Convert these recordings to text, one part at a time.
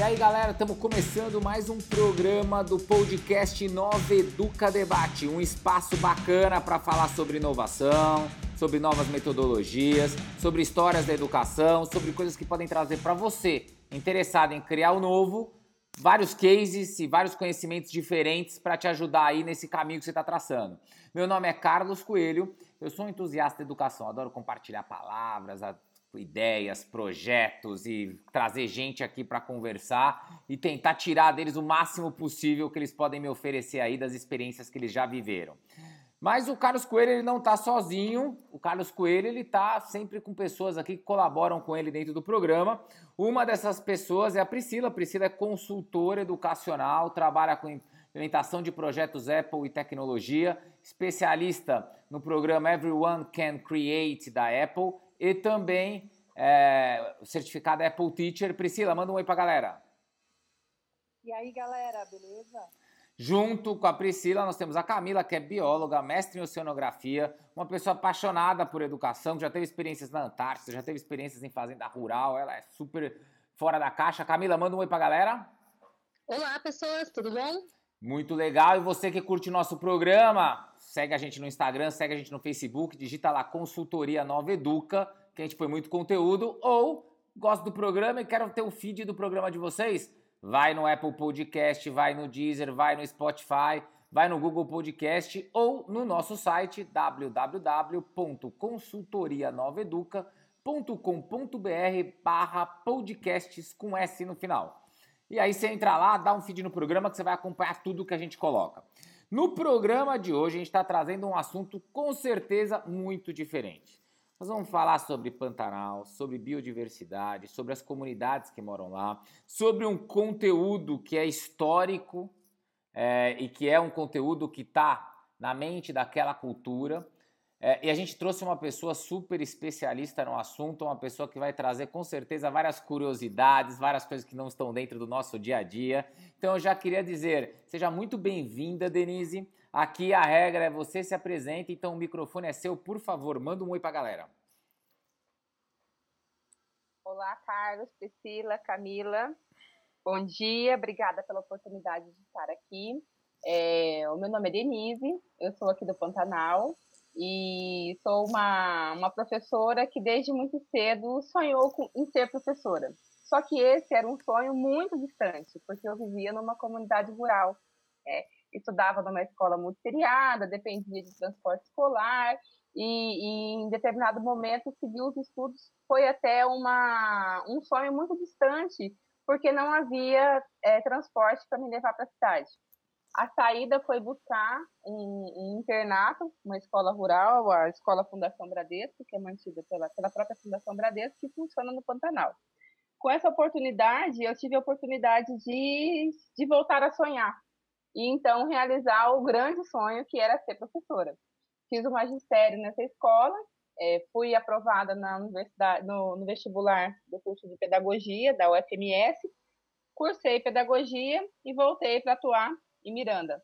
E aí, galera, estamos começando mais um programa do podcast Nova Educa Debate, um espaço bacana para falar sobre inovação, sobre novas metodologias, sobre histórias da educação, sobre coisas que podem trazer para você, interessado em criar o novo, vários cases e vários conhecimentos diferentes para te ajudar aí nesse caminho que você está traçando. Meu nome é Carlos Coelho, eu sou um entusiasta da educação, adoro compartilhar palavras, ideias, projetos e trazer gente aqui para conversar e tentar tirar deles o máximo possível que eles podem me oferecer aí das experiências que eles já viveram. Mas o Carlos Coelho ele não está sozinho. O Carlos Coelho ele está sempre com pessoas aqui que colaboram com ele dentro do programa. Uma dessas pessoas é a Priscila. A Priscila é consultora educacional, trabalha com implementação de projetos Apple e tecnologia, especialista no programa Everyone Can Create da Apple e também é, certificada Apple Teacher. Priscila, manda um oi para a galera. E aí, galera, beleza? Junto com a Priscila, nós temos a Camila, que é bióloga, mestre em oceanografia, uma pessoa apaixonada por educação, que já teve experiências na Antártida, já teve experiências em fazenda rural, ela é super fora da caixa. Camila, manda um oi pra galera. Olá, pessoas, tudo bom? Muito legal. E você que curte nosso programa, segue a gente no Instagram, segue a gente no Facebook, digita lá Consultoria Nova Educa, que a gente põe muito conteúdo, ou gosta do programa e quero ter o feed do programa de vocês vai no Apple Podcast, vai no Deezer, vai no Spotify, vai no Google Podcast ou no nosso site www.consultorianoveduca.com.br barra podcasts com S no final. E aí você entra lá, dá um feed no programa que você vai acompanhar tudo que a gente coloca. No programa de hoje a gente está trazendo um assunto com certeza muito diferente. Nós vamos falar sobre Pantanal, sobre biodiversidade, sobre as comunidades que moram lá, sobre um conteúdo que é histórico é, e que é um conteúdo que está na mente daquela cultura. É, e a gente trouxe uma pessoa super especialista no assunto, uma pessoa que vai trazer com certeza várias curiosidades, várias coisas que não estão dentro do nosso dia a dia. Então eu já queria dizer, seja muito bem-vinda, Denise. Aqui a regra é você se apresenta, então o microfone é seu, por favor, manda um oi pra galera. Olá, Carlos, Priscila, Camila. Bom dia, obrigada pela oportunidade de estar aqui. É, o meu nome é Denise, eu sou aqui do Pantanal e sou uma, uma professora que desde muito cedo sonhou com, em ser professora. Só que esse era um sonho muito distante, porque eu vivia numa comunidade rural. É, estudava numa escola muito seriada, dependia de transporte escolar, e, e, em determinado momento seguir os estudos foi até uma, um sonho muito distante, porque não havia é, transporte para me levar para a cidade. A saída foi buscar um, internato, uma escola rural, a Escola Fundação Bradesco, que é mantida pela, pela própria Fundação Bradesco, que funciona no Pantanal. Com essa oportunidade, eu tive a oportunidade de, de voltar a sonhar, e então realizar o grande sonho que era ser professora. Fiz o magistério nessa escola, é, fui aprovada na universidade, no, no, vestibular do curso de pedagogia da UFMS, cursei pedagogia e voltei para atuar em Miranda.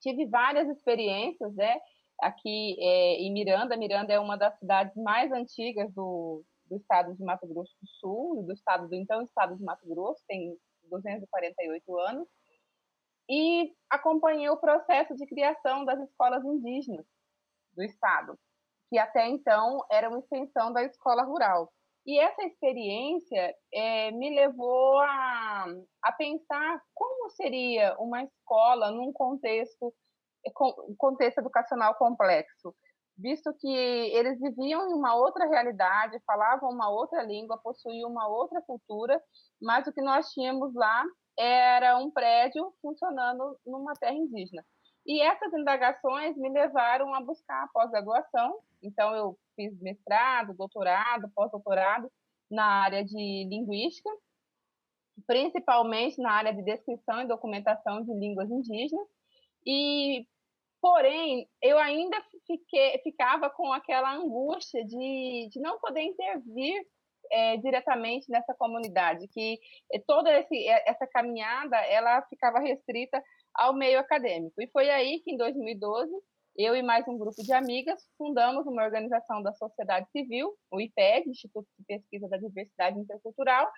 Tive várias experiências, né? Aqui é, em Miranda, Miranda é uma das cidades mais antigas do, do estado de Mato Grosso do Sul, do estado do então estado de Mato Grosso, tem 248 anos e acompanhei o processo de criação das escolas indígenas do Estado, que até então era uma extensão da escola rural. E essa experiência é, me levou a, a pensar como seria uma escola num contexto, contexto educacional complexo, visto que eles viviam em uma outra realidade, falavam uma outra língua, possuíam uma outra cultura, mas o que nós tínhamos lá era um prédio funcionando numa terra indígena. E essas indagações me levaram a buscar a pós-graduação. Então, eu fiz mestrado, doutorado, pós-doutorado na área de linguística, principalmente na área de descrição e documentação de línguas indígenas. E, porém, eu ainda fiquei, ficava com aquela angústia de, de não poder intervir é, diretamente nessa comunidade, que toda esse, essa caminhada ela ficava restrita ao meio acadêmico. E foi aí que, em 2012, eu e mais um grupo de amigas fundamos uma organização da sociedade civil, o IPED, Instituto de Pesquisa da Diversidade Intercultural,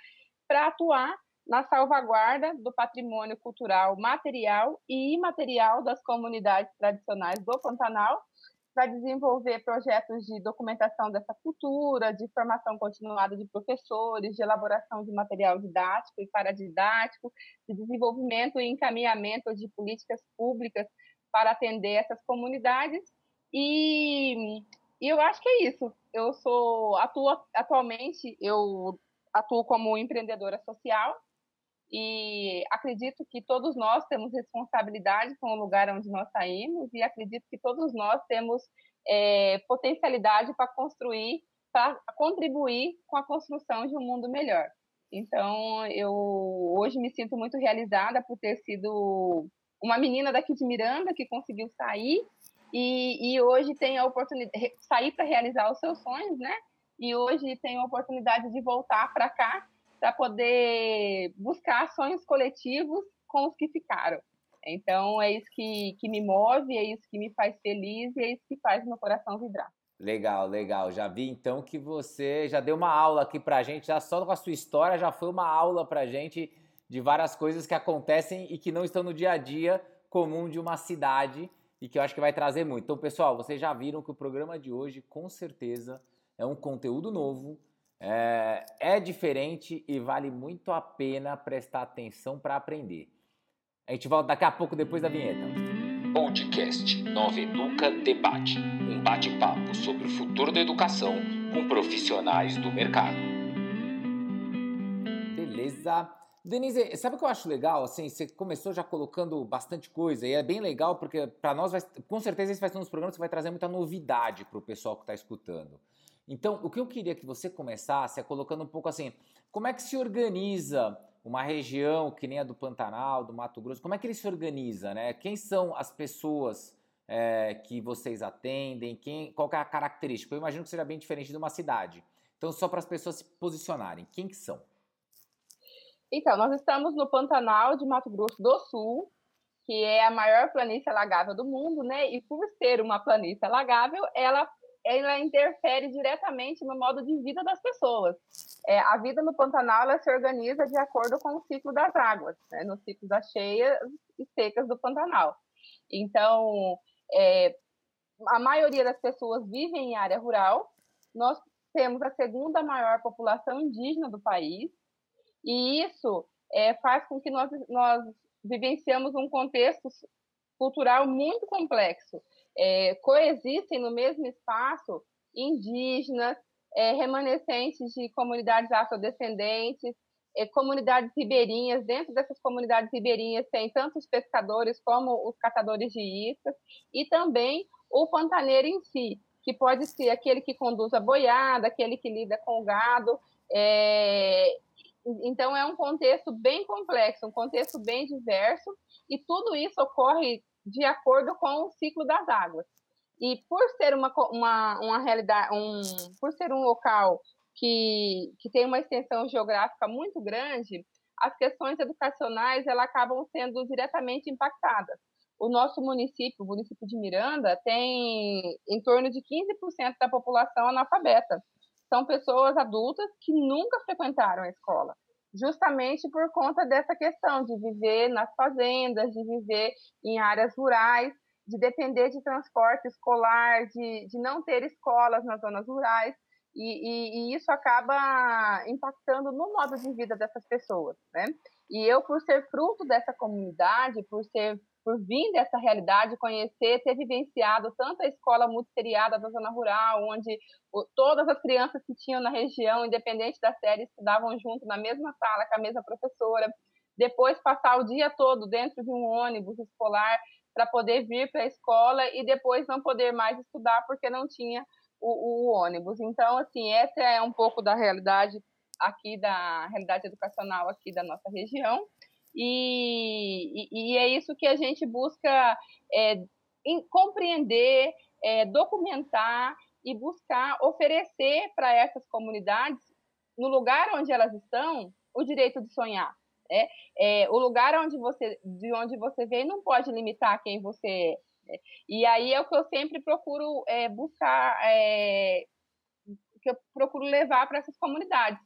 para atuar na salvaguarda do patrimônio cultural material e imaterial das comunidades tradicionais do Pantanal, para desenvolver projetos de documentação dessa cultura, de formação continuada de professores, de elaboração de material didático e paradidático, de desenvolvimento e encaminhamento de políticas públicas para atender essas comunidades. E, e eu acho que é isso. Eu sou atuo atualmente eu atuo como empreendedora social e acredito que todos nós temos responsabilidade com o lugar onde nós saímos e acredito que todos nós temos é, potencialidade para construir, para contribuir com a construção de um mundo melhor. Então, eu hoje me sinto muito realizada por ter sido uma menina daqui de Miranda que conseguiu sair e, e hoje tem a oportunidade sair para realizar os seus sonhos, né? E hoje tem a oportunidade de voltar para cá para poder buscar sonhos coletivos com os que ficaram. Então, é isso que, que me move, é isso que me faz feliz e é isso que faz meu coração vibrar. Legal, legal. Já vi então que você já deu uma aula aqui pra gente, já só com a sua história já foi uma aula pra gente de várias coisas que acontecem e que não estão no dia a dia comum de uma cidade e que eu acho que vai trazer muito. Então, pessoal, vocês já viram que o programa de hoje com certeza é um conteúdo novo, é, é diferente e vale muito a pena prestar atenção para aprender. A gente volta daqui a pouco depois da vinheta. Podcast Nova Educa Debate um bate-papo sobre o futuro da educação com profissionais do mercado. Beleza. Denise, sabe o que eu acho legal? Assim, você começou já colocando bastante coisa e é bem legal porque para nós, vai, com certeza, esse vai ser um dos programas que vai trazer muita novidade para o pessoal que está escutando. Então, o que eu queria que você começasse é colocando um pouco assim, como é que se organiza uma região que nem a do Pantanal, do Mato Grosso, como é que ele se organiza, né? Quem são as pessoas é, que vocês atendem? Quem, qual é a característica? Eu imagino que seja bem diferente de uma cidade. Então, só para as pessoas se posicionarem, quem que são? Então, nós estamos no Pantanal de Mato Grosso do Sul, que é a maior planície alagável do mundo, né? E por ser uma planície alagável, ela ela interfere diretamente no modo de vida das pessoas. É, a vida no Pantanal ela se organiza de acordo com o ciclo das águas, né, no ciclo das cheias e secas do Pantanal. Então, é, a maioria das pessoas vivem em área rural. Nós temos a segunda maior população indígena do país, e isso é, faz com que nós, nós vivenciamos um contexto cultural muito complexo é, coexistem no mesmo espaço indígenas, é, remanescentes de comunidades afrodescendentes, é, comunidades ribeirinhas. Dentro dessas comunidades ribeirinhas tem tanto os pescadores como os catadores de iscas e também o pantaneiro em si, que pode ser aquele que conduz a boiada, aquele que lida com o gado. É... Então, é um contexto bem complexo, um contexto bem diverso, e tudo isso ocorre de acordo com o ciclo das águas. E por ser uma, uma, uma realidade, um, por ser um local que, que tem uma extensão geográfica muito grande, as questões educacionais elas acabam sendo diretamente impactadas. O nosso município, o município de Miranda, tem em torno de 15% da população analfabeta. São pessoas adultas que nunca frequentaram a escola justamente por conta dessa questão de viver nas fazendas, de viver em áreas rurais, de depender de transporte escolar, de, de não ter escolas nas zonas rurais, e, e, e, isso acaba impactando no modo de vida dessas pessoas, né? E eu, por ser fruto dessa comunidade, por ser por vir dessa realidade, conhecer, ter vivenciado tanto a escola multisseriada da zona rural, onde todas as crianças que tinham na região, independente da série, estudavam junto na mesma sala com a mesma professora, depois passar o dia todo dentro de um ônibus escolar para poder vir para a escola e depois não poder mais estudar porque não tinha o, o ônibus. Então, assim, essa é um pouco da realidade aqui da realidade educacional aqui da nossa região. E, e, e é isso que a gente busca é, em, compreender, é, documentar e buscar oferecer para essas comunidades, no lugar onde elas estão, o direito de sonhar. É, é, o lugar onde você, de onde você vem não pode limitar quem você é. Né? E aí é o que eu sempre procuro é, buscar, é, que eu procuro levar para essas comunidades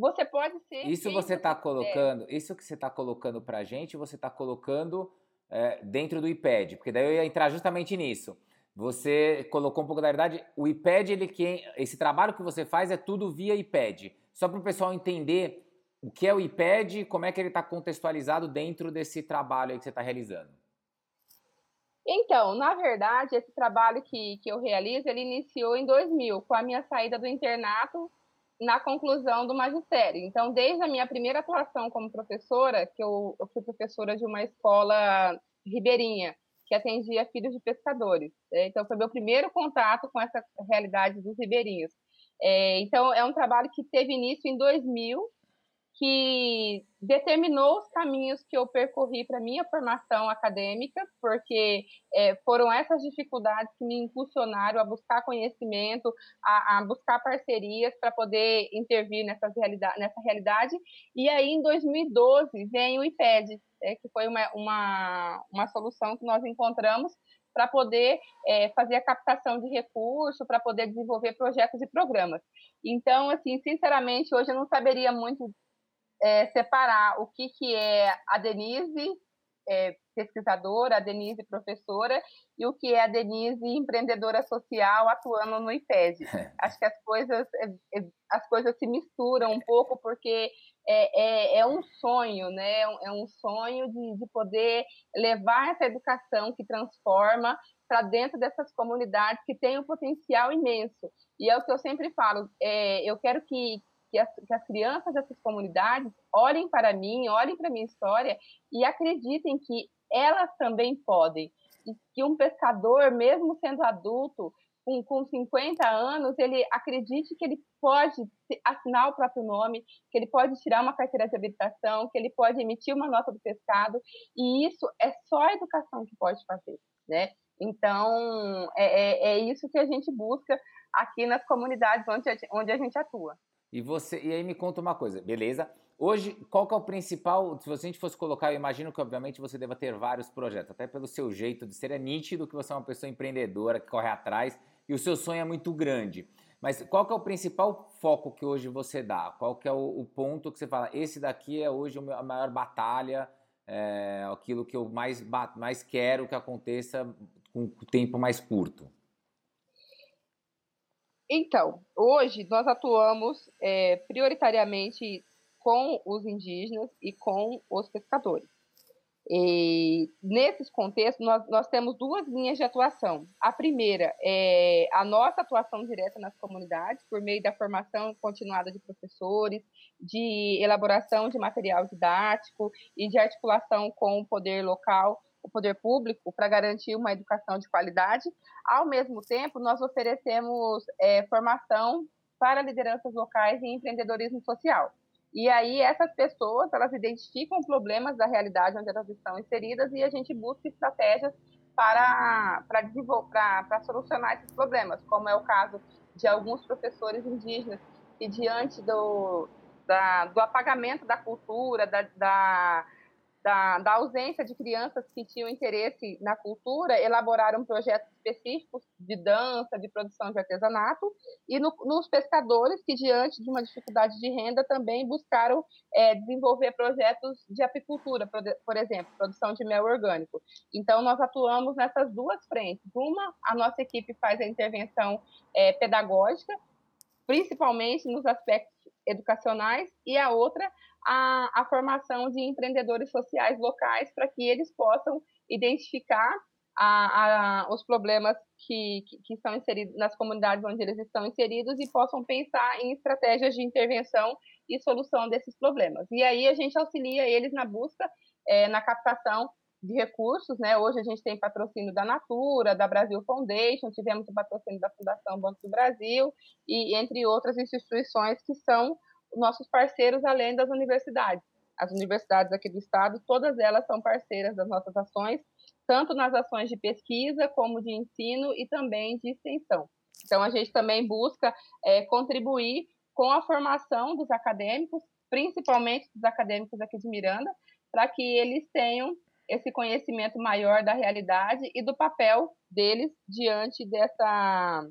você pode ser. Isso você está colocando, isso que você está colocando para a gente, você está colocando é, dentro do iPad, porque daí eu ia entrar justamente nisso. Você colocou um pouco da verdade. O iPad, ele que esse trabalho que você faz é tudo via iPad. Só para o pessoal entender o que é o iPad, como é que ele está contextualizado dentro desse trabalho que você está realizando. Então, na verdade, esse trabalho que, que eu realizo, ele iniciou em 2000, com a minha saída do internato na conclusão do magistério. Então, desde a minha primeira atuação como professora, que eu, eu fui professora de uma escola ribeirinha, que atendia filhos de pescadores. Né? Então, foi meu primeiro contato com essa realidade dos ribeirinhos. É, então, é um trabalho que teve início em 2000 que determinou os caminhos que eu percorri para minha formação acadêmica, porque é, foram essas dificuldades que me impulsionaram a buscar conhecimento, a, a buscar parcerias para poder intervir nessa realidade, nessa realidade. E aí, em 2012, vem o IPED, é, que foi uma, uma, uma solução que nós encontramos para poder é, fazer a captação de recursos, para poder desenvolver projetos e programas. Então, assim, sinceramente, hoje eu não saberia muito é, separar o que, que é a Denise é, pesquisadora, a Denise professora, e o que é a Denise empreendedora social atuando no IPED. É. Acho que as coisas, é, é, as coisas se misturam um pouco, porque é, é, é um sonho, né? É um sonho de, de poder levar essa educação que transforma para dentro dessas comunidades que têm um potencial imenso. E é o que eu sempre falo, é, eu quero que, que as, que as crianças dessas comunidades olhem para mim, olhem para minha história e acreditem que elas também podem. E que um pescador, mesmo sendo adulto, com, com 50 anos, ele acredite que ele pode assinar o próprio nome, que ele pode tirar uma carteira de habilitação, que ele pode emitir uma nota do pescado, e isso é só a educação que pode fazer, né? Então, é, é, é isso que a gente busca aqui nas comunidades onde a, onde a gente atua. E você, e aí me conta uma coisa, beleza? Hoje, qual que é o principal? Se a gente fosse colocar, eu imagino que obviamente você deva ter vários projetos, até pelo seu jeito de ser, é nítido que você é uma pessoa empreendedora que corre atrás e o seu sonho é muito grande. Mas qual que é o principal foco que hoje você dá? Qual que é o, o ponto que você fala? Esse daqui é hoje a maior batalha, é aquilo que eu mais, mais quero que aconteça com o tempo mais curto. Então, hoje nós atuamos é, prioritariamente com os indígenas e com os pescadores. E nesses contextos, nós, nós temos duas linhas de atuação. A primeira é a nossa atuação direta nas comunidades, por meio da formação continuada de professores, de elaboração de material didático e de articulação com o poder local o poder público para garantir uma educação de qualidade. Ao mesmo tempo, nós oferecemos é, formação para lideranças locais em empreendedorismo social. E aí essas pessoas, elas identificam problemas da realidade onde elas estão inseridas e a gente busca estratégias para, para, desenvolver, para, para solucionar esses problemas, como é o caso de alguns professores indígenas que diante do, da, do apagamento da cultura, da, da da, da, ausência de crianças que tinham interesse na cultura, elaboraram projetos específicos de dança, de produção de artesanato, e no, nos pescadores, que diante de uma dificuldade de renda, também buscaram é, desenvolver projetos de apicultura, por, por, exemplo, produção de mel orgânico. Então, nós atuamos nessas duas frentes. Uma, a nossa equipe faz a intervenção é, pedagógica, principalmente nos aspectos educacionais, e a outra, a, a formação de empreendedores sociais locais para que eles possam identificar a, a, os problemas que, que, que, estão inseridos nas comunidades onde eles estão inseridos e possam pensar em estratégias de intervenção e solução desses problemas. E aí a gente auxilia eles na busca, é, na captação de recursos, né? Hoje a gente tem patrocínio da Natura, da Brasil Foundation, tivemos o patrocínio da Fundação Banco do Brasil e entre outras instituições que são nossos parceiros além das universidades. As universidades aqui do estado, todas elas são parceiras das nossas ações, tanto nas ações de pesquisa como de ensino e também de extensão. Então, a gente também busca é, contribuir com a formação dos acadêmicos, principalmente dos acadêmicos aqui de Miranda, para que eles tenham esse conhecimento maior da realidade e do papel deles diante dessa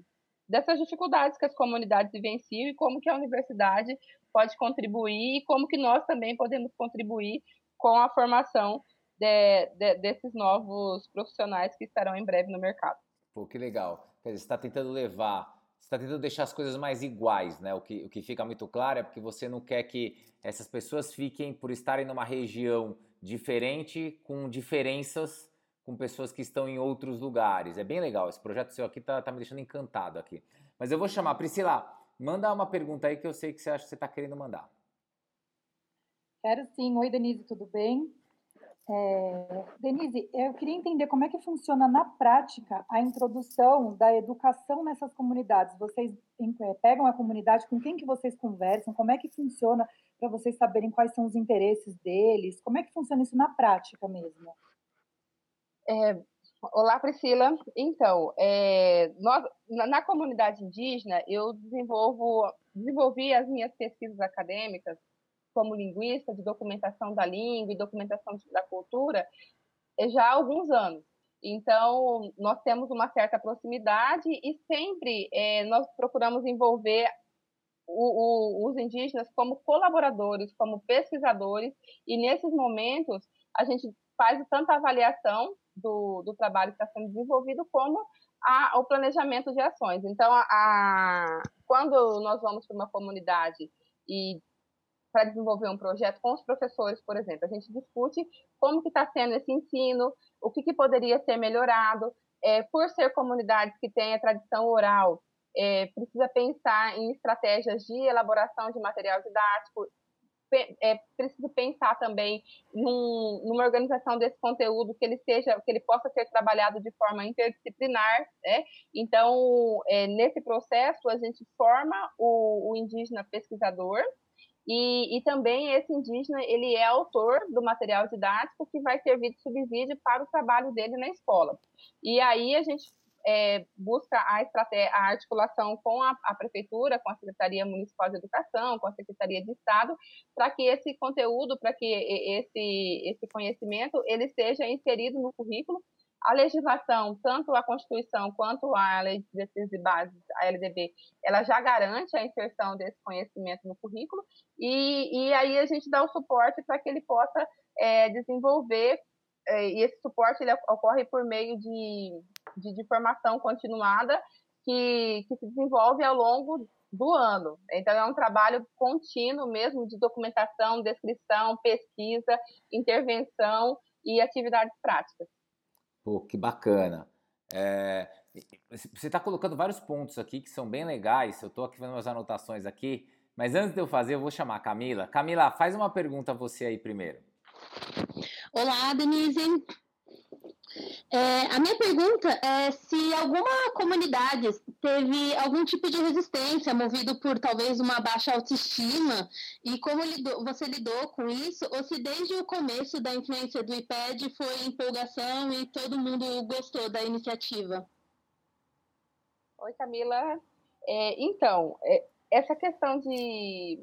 dessas dificuldades que as comunidades vivenciam e como que a universidade pode contribuir e como que nós também podemos contribuir com a formação de, de, desses novos profissionais que estarão em breve no mercado. Pô, que legal. Quer dizer, você está tentando levar, está tentando deixar as coisas mais iguais, né? O que, o que fica muito claro é porque você não quer que essas pessoas fiquem, por estarem numa região diferente, com diferenças com pessoas que estão em outros lugares. É bem legal. Esse projeto seu aqui tá, tá me deixando encantado aqui. Mas eu vou chamar. Priscila, manda uma pergunta aí que eu sei que você acha que você está querendo mandar. Quero sim. Oi, Denise, tudo bem? É, Denise, eu queria entender como é que funciona na prática a introdução da educação nessas comunidades. Vocês é, pegam a comunidade, com quem que vocês conversam, como é que funciona para vocês saberem quais são os interesses deles, como é que funciona isso na prática mesmo? É, olá, Priscila. Então, é, nós, na, na, comunidade indígena, eu desenvolvo, desenvolvi as minhas pesquisas acadêmicas como linguista de documentação da língua e documentação da cultura é, já há alguns anos. Então, nós temos uma certa proximidade e sempre é, nós procuramos envolver o, o, os indígenas como colaboradores, como pesquisadores, e nesses momentos a gente faz tanto a avaliação do, do trabalho que está sendo desenvolvido, como a, o planejamento de ações. Então, a, a, quando nós vamos para uma comunidade e para desenvolver um projeto com os professores, por exemplo. A gente discute como que está sendo esse ensino, o que, que poderia ser melhorado. É, por ser comunidades que têm a tradição oral, é, precisa pensar em estratégias de elaboração de material didático, é, pensar também num, numa organização desse conteúdo que ele seja, que ele possa ser trabalhado de forma interdisciplinar, né? Então, é, nesse processo a gente forma o, o indígena pesquisador e, e, também esse indígena ele é autor do material didático que vai servir de subsídio para o trabalho dele na escola. E aí a gente é, busca a, a articulação com a, a, prefeitura, com a Secretaria Municipal de Educação, com a Secretaria de Estado, para que esse conteúdo, para que esse, esse conhecimento ele seja inserido no currículo a legislação, tanto a Constituição quanto a Lei de Diretrizes e Bases, a LDB, ela já garante a inserção desse conhecimento no currículo, e, e aí a gente dá o suporte para que ele possa é, desenvolver, é, e esse suporte ele ocorre por meio de, de, de formação continuada, que, que se desenvolve ao longo do ano. Então, é um trabalho contínuo mesmo de documentação, descrição, pesquisa, intervenção e atividades práticas. Pô, que bacana. É, você está colocando vários pontos aqui que são bem legais. Eu estou aqui vendo umas anotações aqui. Mas antes de eu fazer, eu vou chamar a Camila. Camila, faz uma pergunta a você aí primeiro. Olá, Denise. É, a minha pergunta é se alguma comunidade teve algum tipo de resistência movido por talvez uma baixa autoestima e como lidou, você lidou com isso ou se desde o começo da influência do IPED foi empolgação e todo mundo gostou da iniciativa. Oi, Camila. É, então, é, essa questão de.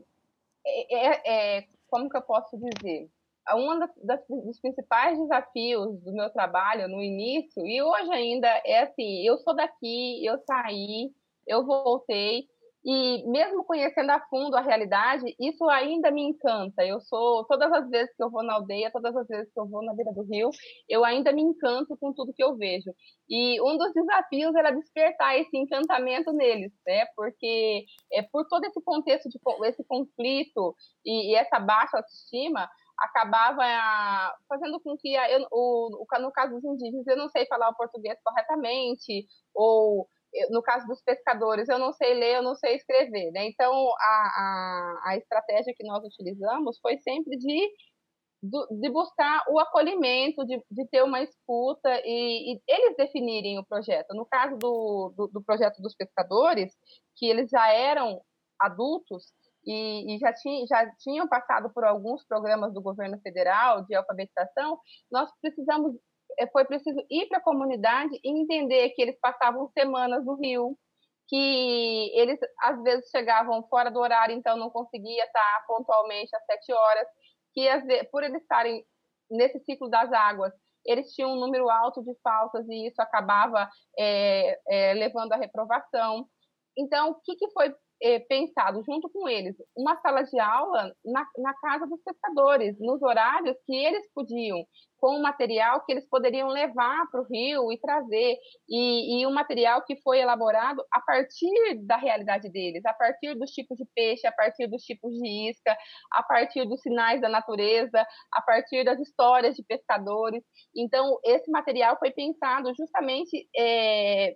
É, é, é como que eu posso dizer? Um dos principais desafios do meu trabalho no início, e hoje ainda, é assim: eu sou daqui, eu saí, eu voltei, e mesmo conhecendo a fundo a realidade, isso ainda me encanta. Eu sou, todas as vezes que eu vou na aldeia, todas as vezes que eu vou na beira do rio, eu ainda me encanto com tudo que eu vejo. E um dos desafios era despertar esse encantamento neles, né? Porque é por todo esse contexto de esse conflito e, e essa baixa autoestima, acabava ah, fazendo com que, eu, o, no caso dos indígenas, eu não sei falar o português corretamente, ou no caso dos pescadores, eu não sei ler, eu não sei escrever, né? Então, a, a, a estratégia que nós utilizamos foi sempre de, de buscar o acolhimento, de, de ter uma escuta e, e, eles definirem o projeto. No caso do, do, do projeto dos pescadores, que eles já eram adultos, e, e já, tinha, já tinham passado por alguns programas do governo federal de alfabetização, nós precisamos, é, foi preciso ir para a comunidade e entender que eles passavam semanas no Rio, que eles às vezes chegavam fora do horário, então não conseguia estar pontualmente às sete horas, que vezes, por eles estarem nesse ciclo das águas, eles tinham um número alto de faltas e isso acabava é, é, levando à reprovação. Então, o que, que foi é, pensado junto com eles uma sala de aula na, na casa dos pescadores, nos horários que eles podiam, com o material que eles poderiam levar para o rio e trazer, e, e um material que foi elaborado a partir da realidade deles, a partir dos tipos de peixe, a partir dos tipos de isca, a partir dos sinais da natureza, a partir das histórias de pescadores. Então, esse material foi pensado justamente é,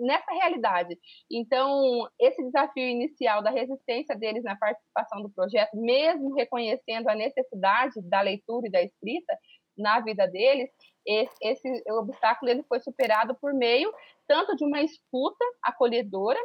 nessa realidade. Então, esse desafio inicial da resistência deles na participação do projeto, mesmo reconhecendo a necessidade da leitura e da escrita na vida deles, esse, esse obstáculo ele foi superado por meio tanto de uma escuta acolhedora,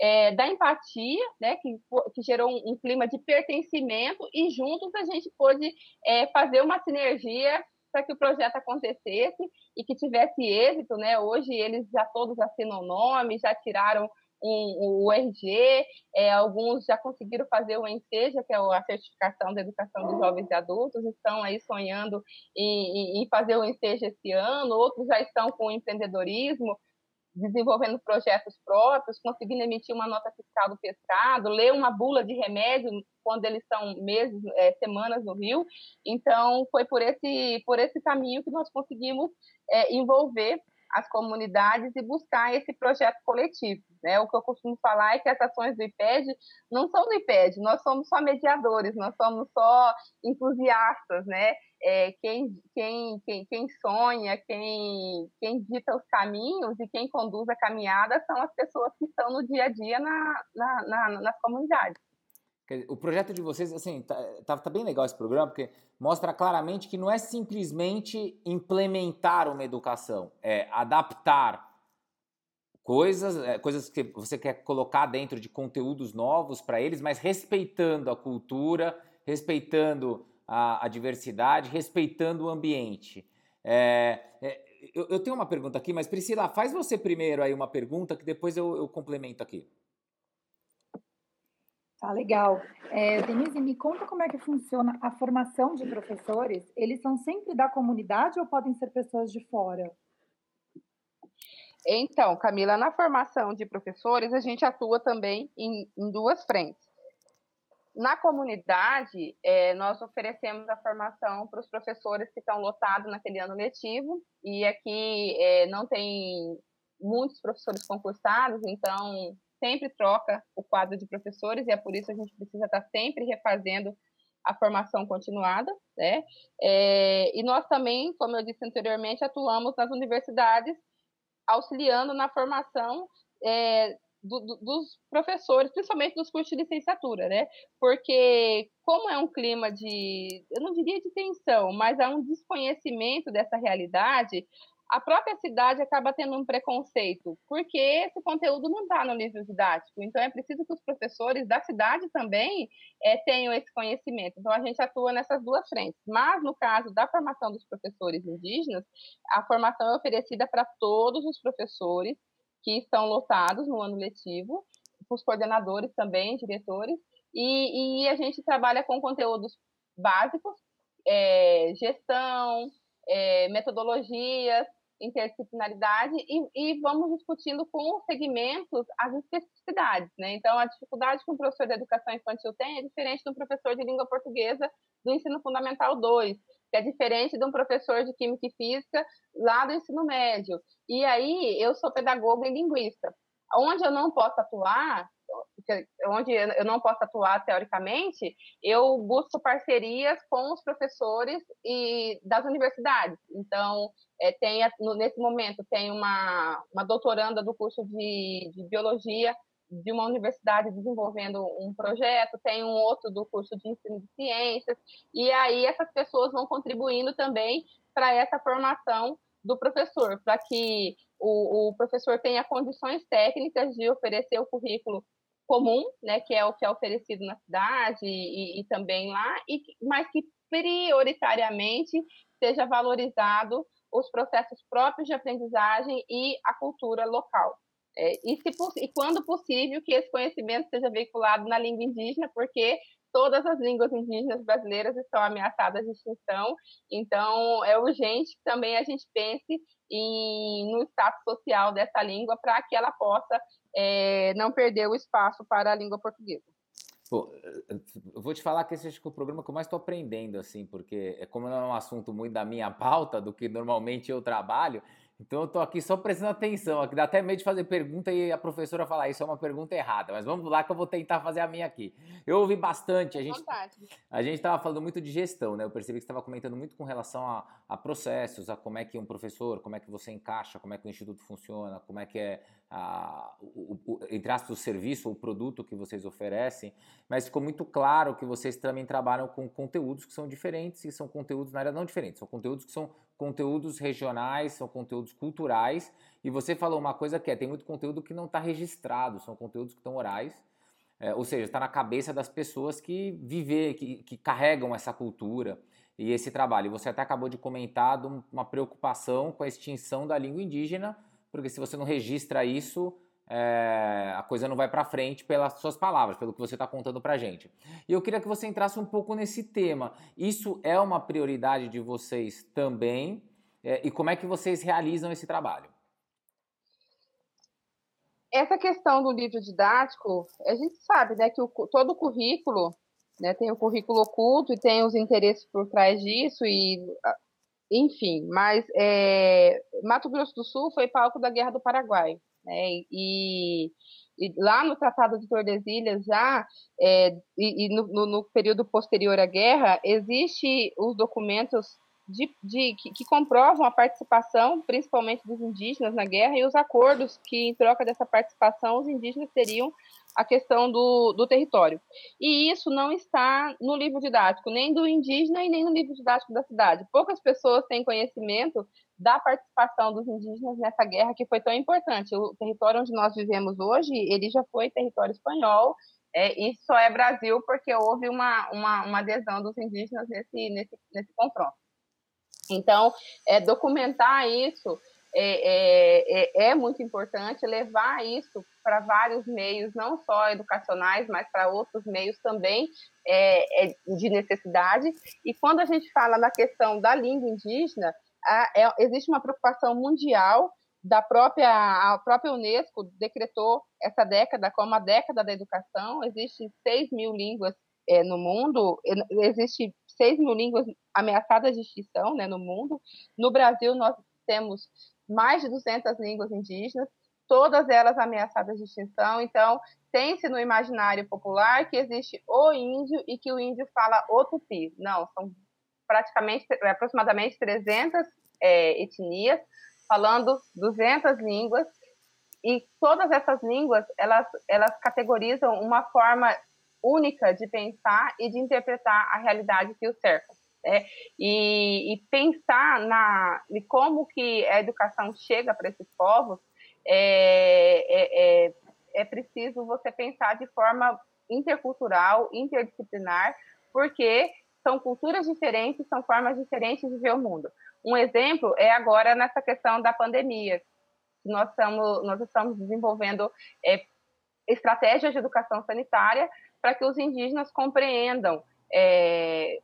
é, da empatia, né, que, que gerou um, um, clima de pertencimento, e juntos a gente pôde é, fazer uma sinergia para que o projeto acontecesse e que tivesse êxito, né? Hoje eles já todos assinam nome, já tiraram um, o RG, é, alguns já conseguiram fazer o ENSEJA, que é a certificação da educação dos jovens e adultos, estão aí sonhando em, em fazer o ENSEJA esse ano, outros já estão com empreendedorismo, desenvolvendo projetos próprios, conseguindo emitir uma nota fiscal do pescado, ler uma bula de remédio quando eles estão meses, é, semanas no Rio. Então, foi por esse, por esse caminho que nós conseguimos é, envolver as comunidades e buscar esse projeto coletivo. Né? O que eu costumo falar é que as ações do IPED não são do IPED, nós somos só mediadores, nós somos só entusiastas, né? É, quem, quem, quem, quem sonha, quem, quem dita os caminhos e quem conduz a caminhada são as pessoas que estão no dia a dia na, na, na nas comunidades. O projeto de vocês, assim, tá, tá, tá, bem legal esse programa, porque mostra claramente que não é simplesmente implementar uma educação, é adaptar coisas, é, coisas que você quer colocar dentro de conteúdos novos para eles, mas respeitando a cultura, respeitando a, a diversidade, respeitando o ambiente. É, é, eu, eu, tenho uma pergunta aqui, mas Priscila, faz você primeiro aí uma pergunta que depois eu, eu complemento aqui. Tá legal. É, Denise, me conta como é que funciona a formação de professores. Eles são sempre da comunidade ou podem ser pessoas de fora? Então, Camila, na formação de professores, a gente atua também em, em duas frentes. Na comunidade, é, nós oferecemos a formação para os professores que estão lotados naquele ano letivo, e aqui é, não tem muitos professores concursados, então sempre troca o quadro de professores e é por isso que a gente precisa estar sempre refazendo a formação continuada, né? É, e nós também, como eu disse anteriormente, atuamos nas universidades auxiliando na formação é, do, do, dos professores, principalmente dos cursos de licenciatura, né? Porque como é um clima de, eu não diria de tensão, mas há um desconhecimento dessa realidade, a própria cidade acaba tendo um preconceito, porque esse conteúdo não está no nível didático. Então, é preciso que os professores da cidade também é, tenham esse conhecimento. Então, a gente atua nessas duas frentes. Mas, no caso da formação dos professores indígenas, a formação é oferecida para todos os professores que estão lotados no ano letivo, os coordenadores também, diretores, e, e a gente trabalha com conteúdos básicos, é, gestão, é, metodologias, interdisciplinaridade e, e, vamos discutindo com os segmentos as especificidades, né? Então, a dificuldade que um professor de educação infantil tem é diferente do professor de língua portuguesa do ensino fundamental 2, que é diferente de um professor de química e física lá do ensino médio. E aí, eu sou pedagoga e linguista. Onde eu não posso atuar, onde eu não posso atuar teoricamente, eu busco parcerias com os professores e das universidades. Então, é, tem, nesse momento, tem uma, uma doutoranda do curso de, de biologia de uma universidade desenvolvendo um projeto, tem um outro do curso de ensino de ciências, e aí essas pessoas vão contribuindo também para essa formação do professor, para que o, o, professor tenha condições técnicas de oferecer o currículo comum, né, que é o que é oferecido na cidade e, e também lá, e, mas que prioritariamente seja valorizado os processos próprios de aprendizagem e a cultura local. É, e, se, e quando possível que esse conhecimento seja veiculado na língua indígena, porque todas as línguas indígenas brasileiras estão ameaçadas de extinção, então é urgente que também a gente pense em, no status social dessa língua para que ela possa é, não perder o espaço para a língua portuguesa. Eu vou te falar que esse é o programa que eu mais estou aprendendo, assim, porque é como não é um assunto muito da minha pauta, do que normalmente eu trabalho, então eu tô aqui só prestando atenção, aqui dá até medo de fazer pergunta e a professora falar isso é uma pergunta errada, mas vamos lá que eu vou tentar fazer a minha aqui. Eu ouvi bastante, a gente a gente estava falando muito de gestão, né? Eu percebi que estava comentando muito com relação a, a, processos, a como é que um professor, como é que você encaixa, como é que o instituto funciona, como é que é a, o, o, entre aspas, o serviço ou o produto que vocês oferecem, mas ficou muito claro que vocês também trabalham com conteúdos que são diferentes e são conteúdos na área não diferentes, são conteúdos que são conteúdos regionais, são conteúdos culturais. E você falou uma coisa que é, tem muito conteúdo que não está registrado, são conteúdos que estão orais. É, ou seja, está na cabeça das pessoas que viver, que, que carregam essa cultura e esse trabalho. Você até acabou de comentar de uma preocupação com a extinção da língua indígena, porque se você não registra isso, é, a coisa não vai para frente pelas suas palavras, pelo que você está contando para gente. E eu queria que você entrasse um pouco nesse tema. Isso é uma prioridade de vocês também? É, e como é que vocês realizam esse trabalho? Essa questão do livro didático, a gente sabe né, que o, todo o currículo né, tem o currículo oculto e tem os interesses por trás disso, e enfim, mas é, Mato Grosso do Sul foi palco da Guerra do Paraguai. Né? E, e, lá no Tratado de Tordesilhas, já, é, e, e no, no, período posterior à guerra, existe os documentos de, de que, que, comprovam a participação, principalmente dos indígenas na guerra, e os acordos que, em troca dessa participação, os indígenas teriam a questão do, do território. E isso não está no livro didático, nem do indígena e nem no livro didático da cidade. Poucas pessoas têm conhecimento da participação dos indígenas nessa guerra que foi tão importante. O território onde nós vivemos hoje, ele já foi território espanhol, é, e só é Brasil porque houve uma, uma, uma adesão dos indígenas nesse, nesse, nesse confronto. Então, é, documentar isso é, é, é, muito importante, levar isso para vários meios, não só educacionais, mas para outros meios também é, é, de necessidade. E quando a gente fala na questão da língua indígena, a, é, existe uma preocupação mundial da própria a própria Unesco decretou essa década como a década da educação. Existem 6 mil línguas é, no mundo, existe 6 mil línguas ameaçadas de extinção né, no mundo. No Brasil, nós temos mais de 200 línguas indígenas, todas elas ameaçadas de extinção. Então, tem-se no imaginário popular que existe o índio e que o índio fala o tupi. Não, são praticamente, aproximadamente 300 é, etnias, falando 200 línguas, e todas essas línguas, elas, elas categorizam uma forma única de pensar e de interpretar a realidade que os cerca. Né? E, e, pensar na e como que a educação chega para esses povos é, é, é, é preciso você pensar de forma intercultural, interdisciplinar, porque são culturas diferentes, são formas diferentes de ver o mundo. Um exemplo é agora nessa questão da pandemia. Nós estamos, nós estamos desenvolvendo é, estratégias de educação sanitária para que os indígenas compreendam é,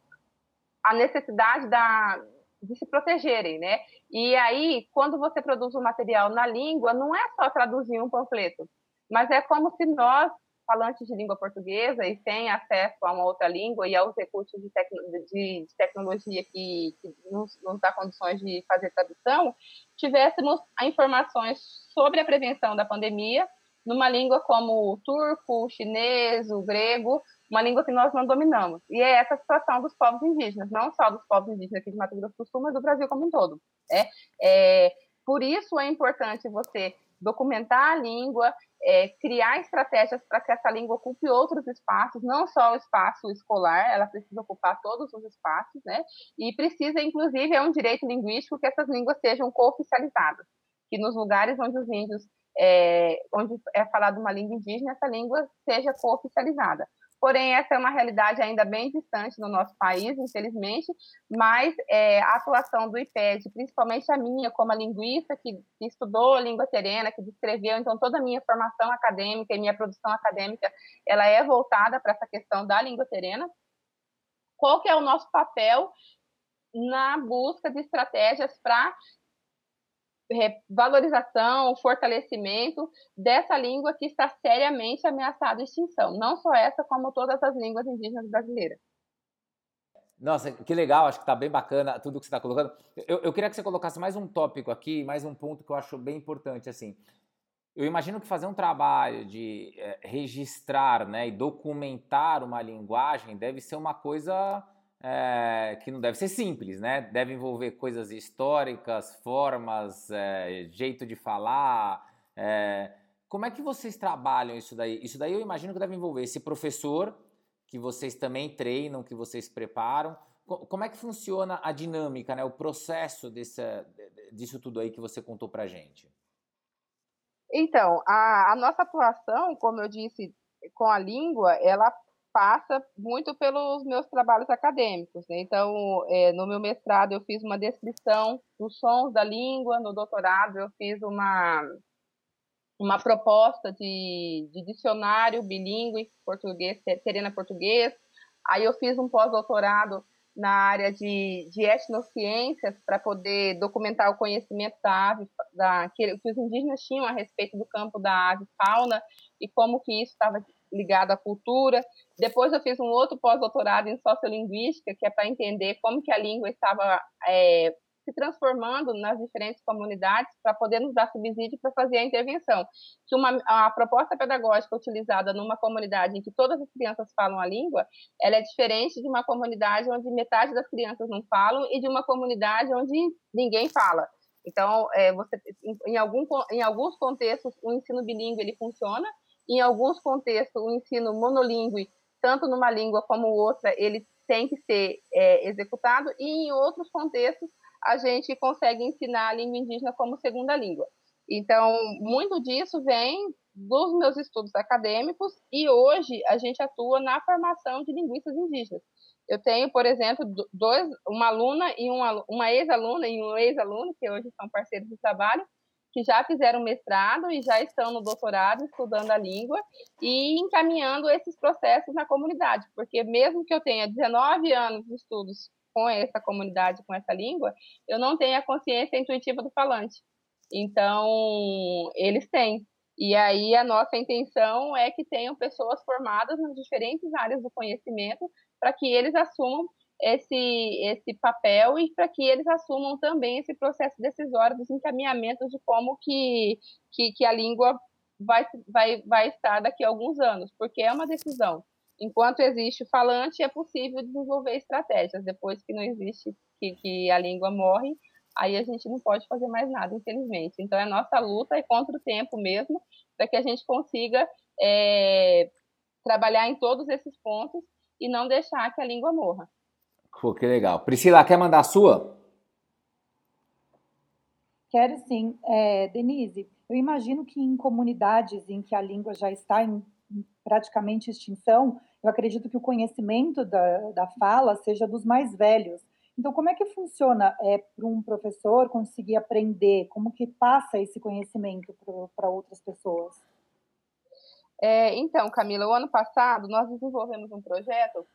a necessidade da, de se protegerem, né? E aí, quando você produz um material na língua, não é só traduzir um panfleto, mas é como se nós falantes de língua portuguesa e sem acesso a uma outra língua e aos recursos de, de, de tecnologia que, que nos, nos dá condições de fazer tradução, tivéssemos informações sobre a prevenção da pandemia numa língua como o turco, o chinês, o grego, uma língua que nós não dominamos. E é essa a situação dos povos indígenas, não só dos povos indígenas aqui de Mato Grosso do Sul, mas do Brasil como um todo. Né? É, por isso é importante você documentar a língua, é, criar estratégias para que essa língua ocupe outros espaços, não só o espaço escolar, ela precisa ocupar todos os espaços, né? E precisa, inclusive, é um direito linguístico que essas línguas sejam cooficializadas, que nos lugares onde os índios, é, onde é falada uma língua indígena, essa língua seja cooficializada. Porém, essa é uma realidade ainda bem distante no nosso país, infelizmente, mas é, a atuação do IPED, principalmente a minha, como a linguista que, que estudou língua terena, que descreveu, então toda a minha formação acadêmica e minha produção acadêmica, ela é voltada para essa questão da língua terena. Qual que é o nosso papel na busca de estratégias para valorização, fortalecimento dessa língua que está seriamente ameaçada de extinção. Não só essa, como todas as línguas indígenas brasileiras. Nossa, que legal, acho que está bem bacana tudo que você está colocando. Eu, eu, queria que você colocasse mais um tópico aqui, mais um ponto que eu acho bem importante. assim. Eu imagino que fazer um trabalho de é, registrar né, e documentar uma linguagem deve ser uma coisa é, que não deve ser simples, né? Deve envolver coisas históricas, formas, é, jeito de falar. É, como é que vocês trabalham isso daí? Isso daí eu imagino que deve envolver esse professor que vocês também treinam, que vocês preparam. Como é que funciona a dinâmica, né? O processo desse, disso tudo aí que você contou para gente? Então, a, a nossa atuação, como eu disse, com a língua, ela passa muito pelos meus trabalhos acadêmicos. Né? Então, é, no meu mestrado, eu fiz uma descrição dos sons da língua, no doutorado, eu fiz uma, uma proposta de, de dicionário bilíngue, português, serena português. Aí, eu fiz um pós-doutorado na área de, de etnociências para poder documentar o conhecimento da ave, da, que, que os indígenas tinham a respeito do campo da ave fauna e como que isso estava ligado à cultura. Depois eu fiz um outro pós-doutorado em sociolinguística, que é para entender como que a língua estava é, se transformando nas diferentes comunidades para poder nos dar subsídio para fazer a intervenção. Que uma, a proposta pedagógica utilizada numa comunidade em que todas as crianças falam a língua, ela é diferente de uma comunidade onde metade das crianças não falam e de uma comunidade onde ninguém fala. Então, é, você, em, algum, em alguns contextos, o ensino bilíngue ele funciona, em alguns contextos, o ensino monolíngue, tanto numa língua como outra, ele tem que ser é, executado, e em outros contextos, a gente consegue ensinar a língua indígena como segunda língua. Então, muito disso vem dos meus estudos acadêmicos e hoje a gente atua na formação de linguistas indígenas. Eu tenho, por exemplo, dois, uma aluna e uma, uma ex-aluna e um ex-aluno, que hoje são parceiros de trabalho, que já fizeram mestrado e já estão no doutorado estudando a língua e encaminhando esses processos na comunidade, porque mesmo que eu tenha 19 anos de estudos com essa comunidade, com essa língua, eu não tenho a consciência intuitiva do falante. Então, eles têm. E aí a nossa intenção é que tenham pessoas formadas nas diferentes áreas do conhecimento para que eles assumam esse, esse papel e para que eles assumam também esse processo decisório dos encaminhamentos de como que, que, que a língua vai, vai, vai estar daqui a alguns anos, porque é uma decisão. Enquanto existe o falante, é possível desenvolver estratégias. Depois que não existe, que, que a língua morre, aí a gente não pode fazer mais nada, infelizmente. Então, é nossa luta é contra o tempo mesmo, para que a gente consiga é, trabalhar em todos esses pontos e não deixar que a língua morra. Pô, que legal. Priscila, quer mandar a sua? Quero sim. É, Denise, eu imagino que em comunidades em que a língua já está em praticamente extinção, eu acredito que o conhecimento da, da fala seja dos mais velhos. Então, como é que funciona é, para um professor conseguir aprender? Como que passa esse conhecimento para outras pessoas? É, então, Camila, o ano passado nós desenvolvemos um projeto,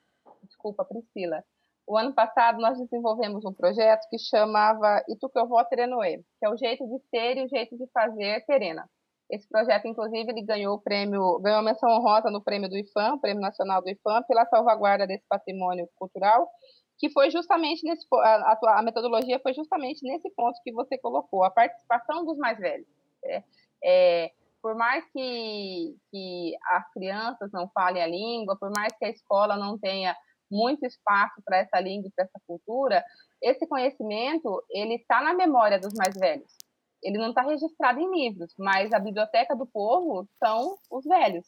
desculpa, Priscila, o ano passado nós desenvolvemos um projeto que chamava Ituquevó Terenoê, que é o jeito de ser e o jeito de fazer terena. Esse projeto, inclusive, ele ganhou o prêmio, ganhou a menção honrosa no prêmio do IFAM, Prêmio Nacional do IFAM, pela salvaguarda desse patrimônio cultural, que foi justamente nesse a, a metodologia foi justamente nesse ponto que você colocou, a participação dos mais velhos. Né? É, por mais que, que as crianças não falem a língua, por mais que a escola não tenha muito espaço para essa língua para essa cultura, esse conhecimento ele está na memória dos mais velhos. Ele não está registrado em livros, mas a biblioteca do povo são os velhos.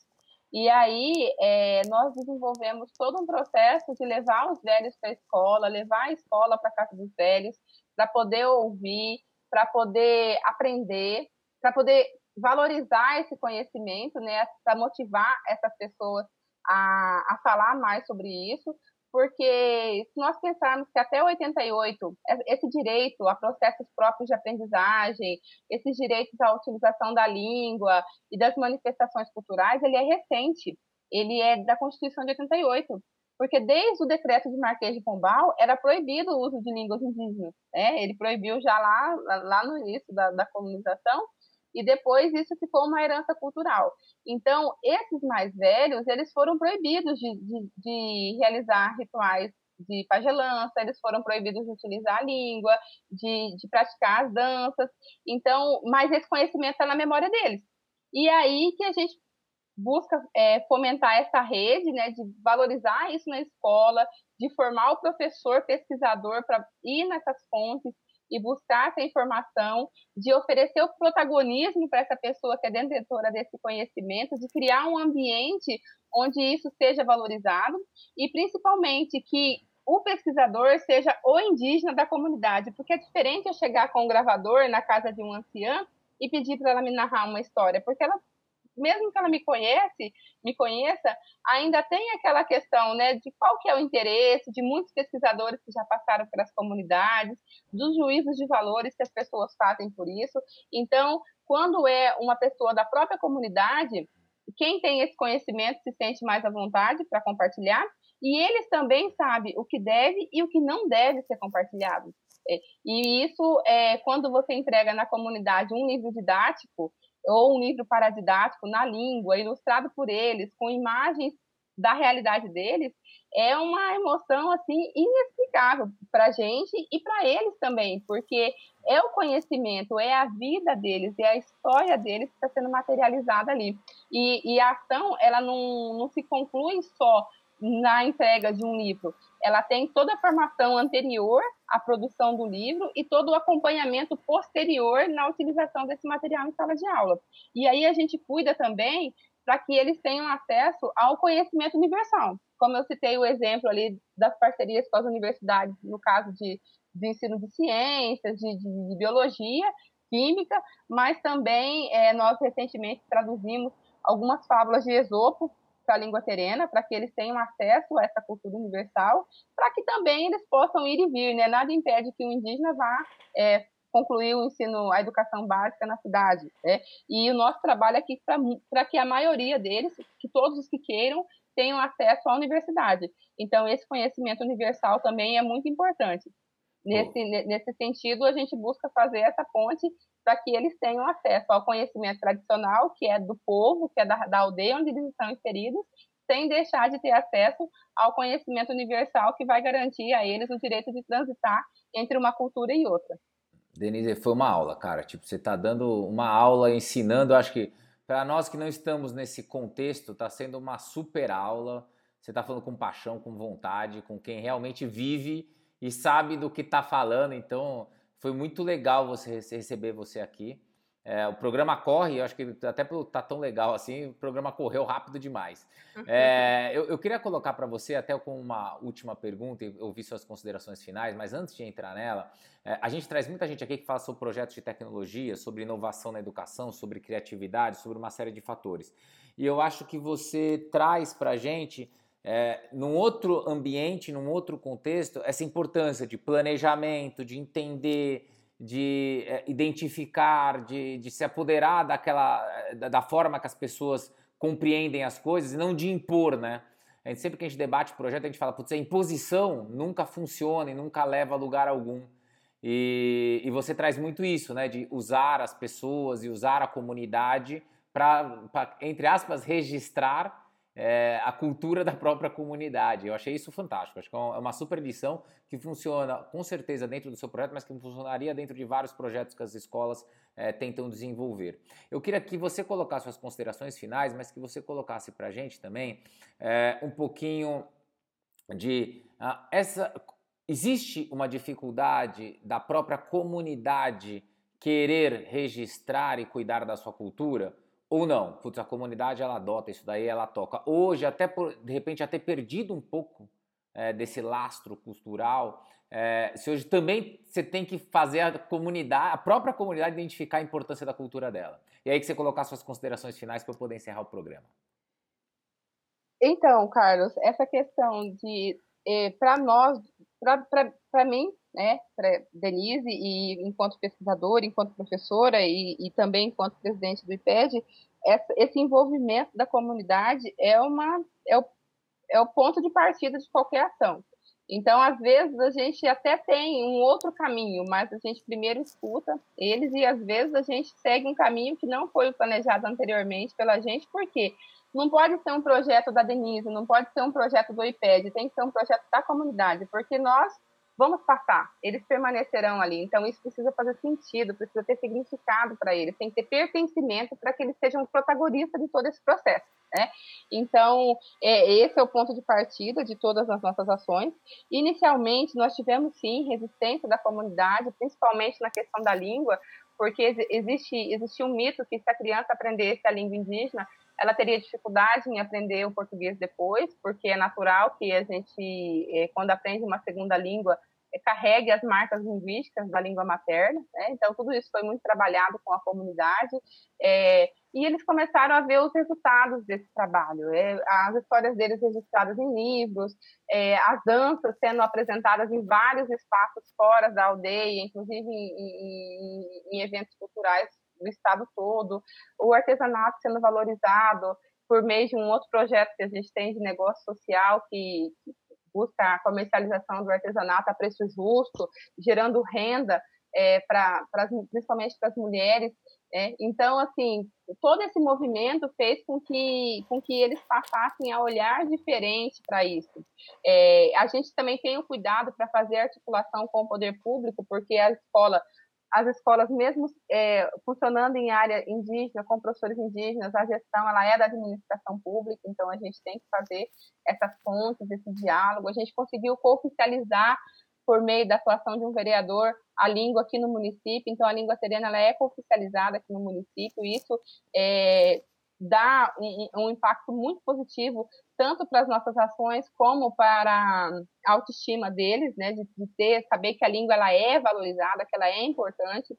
E aí é, nós desenvolvemos todo um processo de levar os velhos para a escola, levar a escola para a casa dos velhos, para poder ouvir, para poder aprender, para poder valorizar esse conhecimento, né, para motivar essas pessoas a, a falar mais sobre isso, porque se nós pensarmos que até 88, esse direito a processos próprios de aprendizagem, esses direitos à utilização da língua e das manifestações culturais, ele é recente, ele é da Constituição de 88. porque desde o decreto de Marquês de Pombal era proibido o uso de línguas indígenas, né? Ele proibiu já lá, lá no início da, da colonização, e depois isso ficou uma herança cultural. Então, esses mais velhos, eles foram proibidos de, de, de realizar rituais de pagelança, eles foram proibidos de utilizar a língua, de, de praticar as danças. Então, mas esse conhecimento está na memória deles. E aí que a gente busca é, fomentar essa rede, né, de valorizar isso na escola, de formar o professor pesquisador para ir nessas fontes e buscar essa informação, de oferecer o protagonismo para essa pessoa que é detentora desse conhecimento, de criar um ambiente onde isso seja valorizado e principalmente que o pesquisador seja o indígena da comunidade, porque é diferente eu chegar com um gravador na casa de um anciã e pedir para ela me narrar uma história, porque ela mesmo que ela me conhece, me conheça, ainda tem aquela questão, né, de qual que é o interesse de muitos pesquisadores que já passaram pelas comunidades, dos juízos de valores que as pessoas fazem por isso. Então, quando é uma pessoa da própria comunidade, quem tem esse conhecimento se sente mais à vontade para compartilhar e eles também sabem o que deve e o que não deve ser compartilhado. É, e isso, é, quando você entrega na comunidade um livro didático ou um livro paradidático na língua, ilustrado por eles, com imagens da realidade deles, é uma emoção assim inexplicável para a gente e para eles também, porque é o conhecimento, é a vida deles, é a história deles que está sendo materializada ali. E, e, a ação, ela não, não se conclui só na entrega de um livro. Ela tem toda a formação anterior à produção do livro e todo o acompanhamento posterior na utilização desse material em sala de aula. E aí a gente cuida também para que eles tenham acesso ao conhecimento universal. Como eu citei o exemplo ali das parcerias com as universidades, no caso de, de ensino de ciências, de, de, de biologia, química, mas também é, nós recentemente traduzimos algumas fábulas de Esopo para a língua terena, para que eles tenham acesso a essa cultura universal, para que também eles possam ir e vir, né? Nada impede que o indígena vá é, concluir o ensino, a educação básica na cidade, né? E o nosso trabalho aqui é para que a maioria deles, que todos os que queiram, tenham acesso à universidade. Então, esse conhecimento universal também é muito importante. Nesse, nesse sentido, a gente busca fazer essa ponte para que eles tenham acesso ao conhecimento tradicional, que é do povo, que é da, da aldeia onde eles estão inseridos, sem deixar de ter acesso ao conhecimento universal que vai garantir a eles o direito de transitar entre uma cultura e outra. Denise, foi uma aula, cara. Tipo, você está dando uma aula ensinando. Acho que para nós que não estamos nesse contexto, está sendo uma super aula. Você está falando com paixão, com vontade, com quem realmente vive e sabe do que está falando. Então, foi muito legal você receber você aqui. É, o programa corre, eu acho que até por tá tão legal assim, o programa correu rápido demais. É, eu, eu, queria colocar para você, até com uma última pergunta, e ouvir suas considerações finais, mas antes de entrar nela, é, a gente traz muita gente aqui que fala sobre projetos de tecnologia, sobre inovação na educação, sobre criatividade, sobre uma série de fatores. E eu acho que você traz para a gente é, num outro ambiente, num outro contexto, essa importância de planejamento, de entender, de é, identificar, de, de se apoderar daquela da, da, forma que as pessoas compreendem as coisas e não de impor, né? A gente, sempre que a gente debate projeto, a gente fala, putz, a imposição nunca funciona e nunca leva a lugar algum. E, e você traz muito isso, né? De usar as pessoas e usar a comunidade para, entre aspas, registrar é, a cultura da própria comunidade. Eu achei isso fantástico. Acho que é uma super lição que funciona com certeza dentro do seu projeto, mas que funcionaria dentro de vários projetos que as escolas é, tentam desenvolver. Eu queria que você colocasse suas considerações finais, mas que você colocasse para a gente também é, um pouquinho de uh, essa. Existe uma dificuldade da própria comunidade querer registrar e cuidar da sua cultura? Ou não, putz, a comunidade ela adota isso daí, ela toca. Hoje, até por, de repente, até perdido um pouco é, desse lastro cultural. É, se hoje também você tem que fazer a comunidade, a própria comunidade identificar a importância da cultura dela. E aí que você colocar suas considerações finais para eu poder encerrar o programa. Então, Carlos, essa questão de, eh, para nós, para mim, né, para Denise, e enquanto pesquisadora, enquanto professora e, e também enquanto presidente do IPED, essa, esse envolvimento da comunidade é, uma, é, o, é o ponto de partida de qualquer ação. Então, às vezes, a gente até tem um outro caminho, mas a gente primeiro escuta eles e, às vezes, a gente segue um caminho que não foi planejado anteriormente pela gente, porque não pode ser um projeto da Denise, não pode ser um projeto do IPED, tem que ser um projeto da comunidade, porque nós vamos passar, eles permanecerão ali. Então, isso precisa fazer sentido, precisa ter significado para eles, tem que ter pertencimento para que eles sejam protagonistas de todo esse processo. Né? Então, é, esse é o ponto de partida de todas as nossas ações. Inicialmente, nós tivemos sim resistência da comunidade, principalmente na questão da língua, porque existe, existe um mito que se a criança aprendesse a língua indígena, ela teria dificuldade em aprender o português depois, porque é natural que a gente, é, quando aprende uma segunda língua, é, carregue as marcas linguísticas da língua materna. Né? Então, tudo isso foi muito trabalhado com a comunidade. É, e eles começaram a ver os resultados desse trabalho. É, as histórias deles registradas em livros, é, as danças sendo apresentadas em vários espaços fora da aldeia, inclusive em, em, em eventos culturais do estado todo, o artesanato sendo valorizado por meio de um outro projeto que a gente tem de negócio social que, busca a comercialização do artesanato a preço justo, gerando renda é, principalmente para as mulheres. É, então, assim, todo esse movimento fez com que, com que eles passassem a olhar diferente para isso. É, a gente também tem o cuidado para fazer articulação com o poder público, porque a escola as escolas, mesmo é, funcionando em área indígena, com professores indígenas, a gestão ela é da administração pública, então a gente tem que fazer essas pontes, esse diálogo. A gente conseguiu cooficializar, por meio da atuação de um vereador, a língua aqui no município, então a língua terena ela é cooficializada aqui no município, isso é, dá um, um, impacto muito positivo tanto para as nossas ações como para a autoestima deles, né, de, de, ter, saber que a língua ela é valorizada, que ela é importante.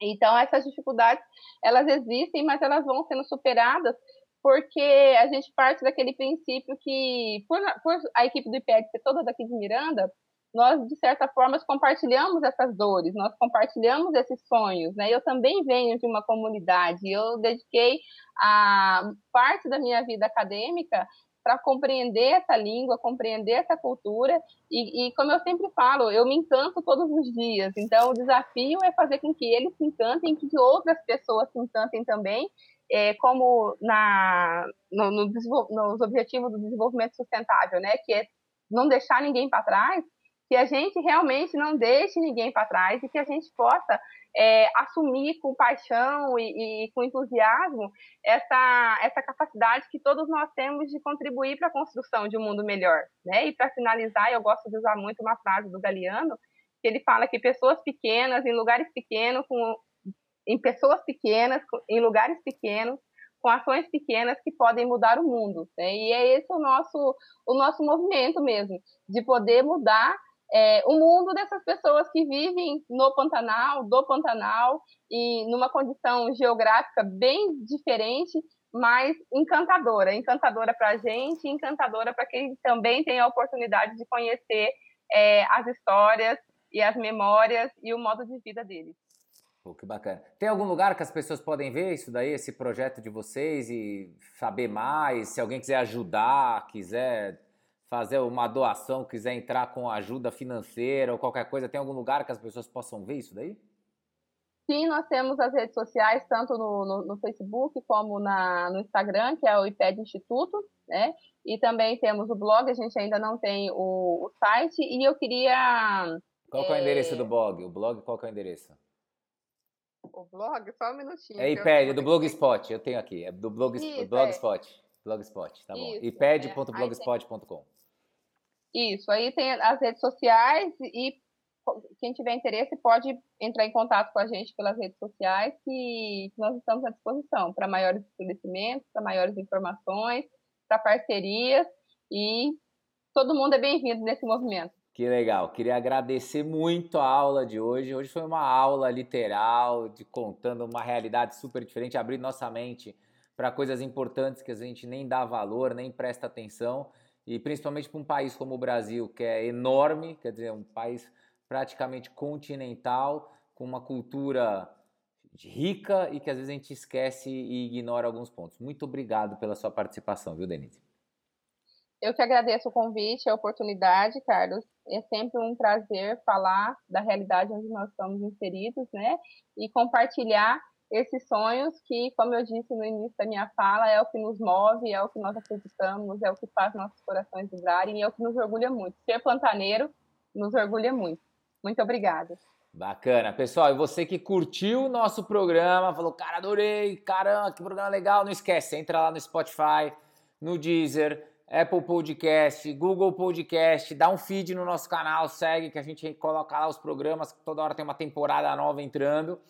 Então essas dificuldades elas existem, mas elas vão sendo superadas porque a gente parte daquele princípio que por, por a equipe do IPED ser toda daqui de Miranda, nós, de certa forma, compartilhamos essas dores, nós compartilhamos esses sonhos, né? Eu também venho de uma comunidade, eu dediquei a parte da minha vida acadêmica para compreender essa língua, compreender essa cultura, e, e, como eu sempre falo, eu me encanto todos os dias, então o desafio é fazer com que eles se encantem, que outras pessoas se encantem também, é, como na, no, no, nos objetivos do desenvolvimento sustentável, né, que é não deixar ninguém para trás, que a gente realmente não deixe ninguém para trás e que a gente possa é, assumir com paixão e, e, com entusiasmo essa, essa capacidade que todos nós temos de contribuir para a construção de um mundo melhor. Né? E para finalizar, eu gosto de usar muito uma frase do Galeano, que ele fala que pessoas pequenas, em lugares pequenos, com, em pessoas pequenas, em lugares pequenos, com ações pequenas que podem mudar o mundo. Né? E é esse o nosso, o nosso movimento mesmo, de poder mudar é, o mundo dessas pessoas que vivem no Pantanal, do Pantanal, e numa condição geográfica bem diferente, mas encantadora. Encantadora para a gente, encantadora para quem também tem a oportunidade de conhecer é, as histórias e as memórias e o modo de vida deles. Pô, que bacana. Tem algum lugar que as pessoas podem ver isso daí, esse projeto de vocês e saber mais? Se alguém quiser ajudar, quiser fazer uma doação, quiser entrar com ajuda financeira ou qualquer coisa, tem algum lugar que as pessoas possam ver isso daí? Sim, nós temos as redes sociais, tanto no, no, no Facebook como na, no Instagram, que é o IPED Instituto, né? E também temos o blog, a gente ainda não tem o, o site, e eu queria... Qual é... é o endereço do blog? O blog, qual é o endereço? O blog? Só um minutinho. É IPED, do Blogspot, eu tenho aqui, é do blog, Isso, Blogspot. É. Blogspot, tá bom. iped.blogspot.com. Isso, aí tem as redes sociais e quem tiver interesse pode entrar em contato com a gente pelas redes sociais que nós estamos à disposição para maiores esclarecimentos, para maiores informações, para parcerias e todo mundo é bem-vindo nesse movimento. Que legal. Queria agradecer muito a aula de hoje. Hoje foi uma aula literal, de contando uma realidade super diferente, abrindo nossa mente para coisas importantes que a gente nem dá valor, nem presta atenção e principalmente para um país como o Brasil, que é enorme, quer dizer, um país praticamente continental, com uma cultura rica e que às vezes a gente esquece e ignora alguns pontos. Muito obrigado pela sua participação, viu, Denise? Eu que agradeço o convite, a oportunidade, Carlos. É sempre um prazer falar da realidade onde nós estamos inseridos, né? E compartilhar esses sonhos que, como eu disse no início da minha fala, é o que nos move, é o que nós acreditamos, é o que faz nossos corações vibrarem e é o que nos orgulha muito. Ser pantaneiro nos orgulha muito. Muito obrigada. Bacana. Pessoal, e você que curtiu o nosso programa, falou, cara, adorei, caramba, que programa legal, não esquece, entra lá no Spotify, no Deezer, Apple Podcast, Google Podcast, dá um feed no nosso canal, segue que a gente coloca lá os programas, toda hora tem uma temporada nova entrando.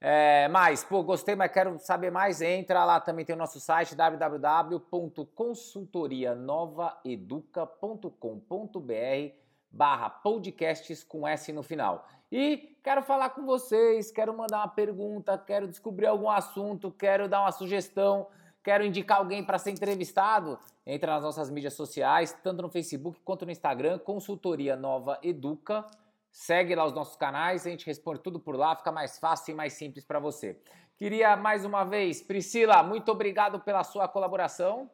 É, mas, pô, gostei, mas quero saber mais, entra lá também, tem o nosso site www.consultorianovaeduca.com.br barra podcasts com S no final. E quero falar com vocês, quero mandar uma pergunta, quero descobrir algum assunto, quero dar uma sugestão, quero indicar alguém para ser entrevistado. Entra nas nossas mídias sociais, tanto no Facebook quanto no Instagram, Consultoria Nova Educa. Segue lá os nossos canais, a gente responde tudo por lá, fica mais fácil e mais simples para você. Queria mais uma vez, Priscila, muito obrigado pela sua colaboração.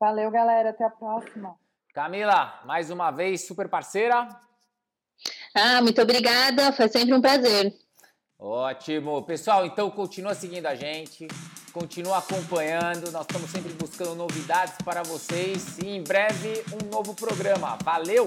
Valeu, galera, até a próxima. Camila, mais uma vez, super parceira. Ah, muito obrigada, foi sempre um prazer. Ótimo. Pessoal, então continua seguindo a gente, continua acompanhando, nós estamos sempre buscando novidades para vocês e em breve um novo programa. Valeu!